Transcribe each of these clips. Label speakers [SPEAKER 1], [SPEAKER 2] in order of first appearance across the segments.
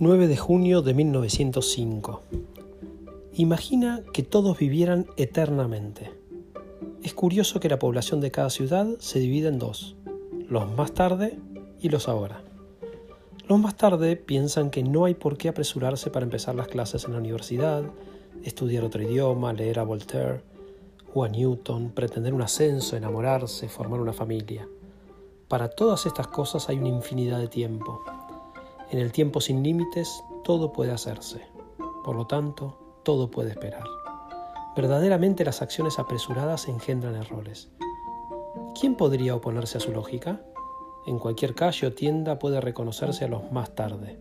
[SPEAKER 1] 9 de junio de 1905. Imagina que todos vivieran eternamente. Es curioso que la población de cada ciudad se divide en dos, los más tarde y los ahora. Los más tarde piensan que no hay por qué apresurarse para empezar las clases en la universidad, estudiar otro idioma, leer a Voltaire o a Newton, pretender un ascenso, enamorarse, formar una familia. Para todas estas cosas hay una infinidad de tiempo en el tiempo sin límites todo puede hacerse. Por lo tanto, todo puede esperar. Verdaderamente las acciones apresuradas engendran errores. ¿Quién podría oponerse a su lógica? En cualquier calle o tienda puede reconocerse a los más tarde.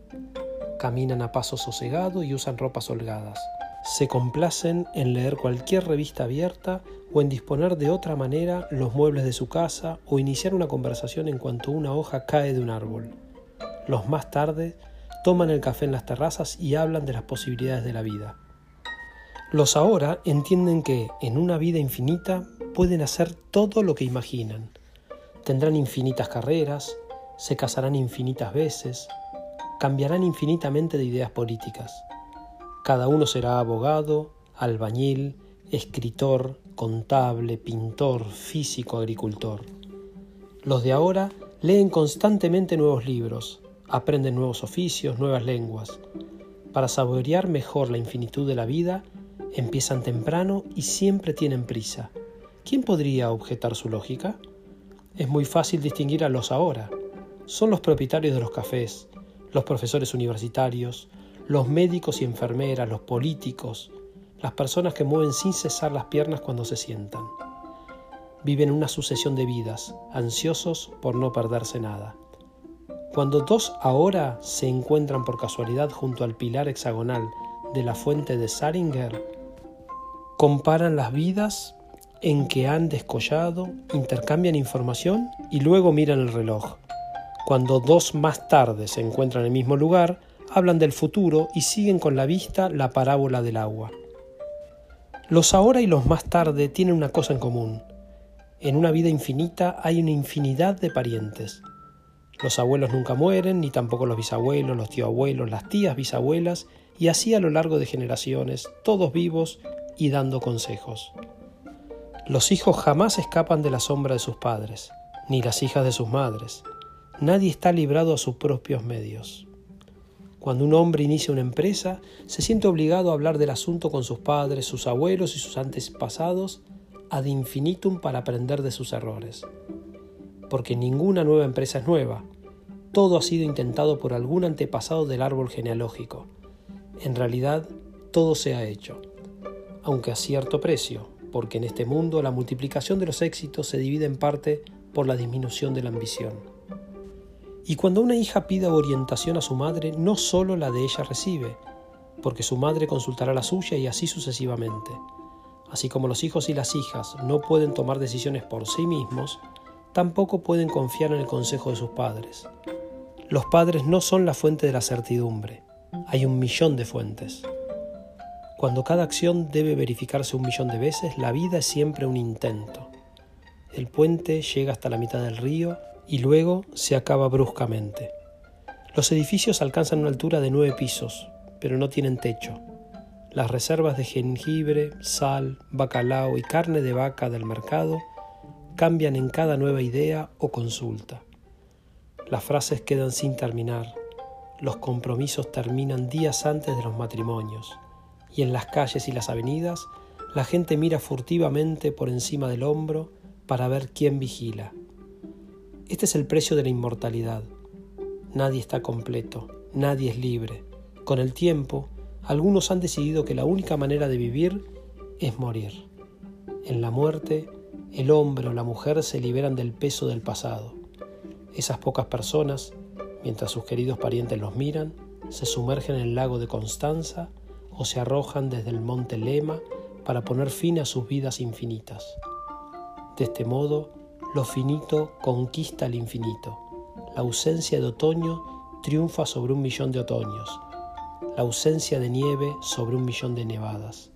[SPEAKER 1] Caminan a paso sosegado y usan ropas holgadas. Se complacen en leer cualquier revista abierta o en disponer de otra manera los muebles de su casa o iniciar una conversación en cuanto una hoja cae de un árbol. Los más tarde toman el café en las terrazas y hablan de las posibilidades de la vida. Los ahora entienden que en una vida infinita pueden hacer todo lo que imaginan. Tendrán infinitas carreras, se casarán infinitas veces, cambiarán infinitamente de ideas políticas. Cada uno será abogado, albañil, escritor, contable, pintor, físico, agricultor. Los de ahora leen constantemente nuevos libros, aprenden nuevos oficios, nuevas lenguas. Para saborear mejor la infinitud de la vida, empiezan temprano y siempre tienen prisa. ¿Quién podría objetar su lógica? Es muy fácil distinguir a los ahora. Son los propietarios de los cafés, los profesores universitarios, los médicos y enfermeras, los políticos, las personas que mueven sin cesar las piernas cuando se sientan. Viven una sucesión de vidas, ansiosos por no perderse nada. Cuando dos ahora se encuentran por casualidad junto al pilar hexagonal de la fuente de Saringer, comparan las vidas en que han descollado, intercambian información y luego miran el reloj. Cuando dos más tarde se encuentran en el mismo lugar, hablan del futuro y siguen con la vista la parábola del agua. Los ahora y los más tarde tienen una cosa en común. En una vida infinita hay una infinidad de parientes. Los abuelos nunca mueren, ni tampoco los bisabuelos, los tíoabuelos, las tías bisabuelas, y así a lo largo de generaciones, todos vivos y dando consejos. Los hijos jamás escapan de la sombra de sus padres, ni las hijas de sus madres. Nadie está librado a sus propios medios. Cuando un hombre inicia una empresa, se siente obligado a hablar del asunto con sus padres, sus abuelos y sus antepasados ad infinitum para aprender de sus errores porque ninguna nueva empresa es nueva. Todo ha sido intentado por algún antepasado del árbol genealógico. En realidad, todo se ha hecho, aunque a cierto precio, porque en este mundo la multiplicación de los éxitos se divide en parte por la disminución de la ambición. Y cuando una hija pida orientación a su madre, no solo la de ella recibe, porque su madre consultará la suya y así sucesivamente. Así como los hijos y las hijas no pueden tomar decisiones por sí mismos, tampoco pueden confiar en el consejo de sus padres. Los padres no son la fuente de la certidumbre, hay un millón de fuentes. Cuando cada acción debe verificarse un millón de veces, la vida es siempre un intento. El puente llega hasta la mitad del río y luego se acaba bruscamente. Los edificios alcanzan una altura de nueve pisos, pero no tienen techo. Las reservas de jengibre, sal, bacalao y carne de vaca del mercado cambian en cada nueva idea o consulta. Las frases quedan sin terminar, los compromisos terminan días antes de los matrimonios, y en las calles y las avenidas la gente mira furtivamente por encima del hombro para ver quién vigila. Este es el precio de la inmortalidad. Nadie está completo, nadie es libre. Con el tiempo, algunos han decidido que la única manera de vivir es morir. En la muerte el hombre o la mujer se liberan del peso del pasado. Esas pocas personas, mientras sus queridos parientes los miran, se sumergen en el lago de Constanza o se arrojan desde el monte Lema para poner fin a sus vidas infinitas. De este modo, lo finito conquista el infinito. La ausencia de otoño triunfa sobre un millón de otoños. La ausencia de nieve sobre un millón de nevadas.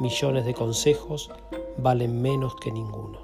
[SPEAKER 1] Millones de consejos valen menos que ninguno.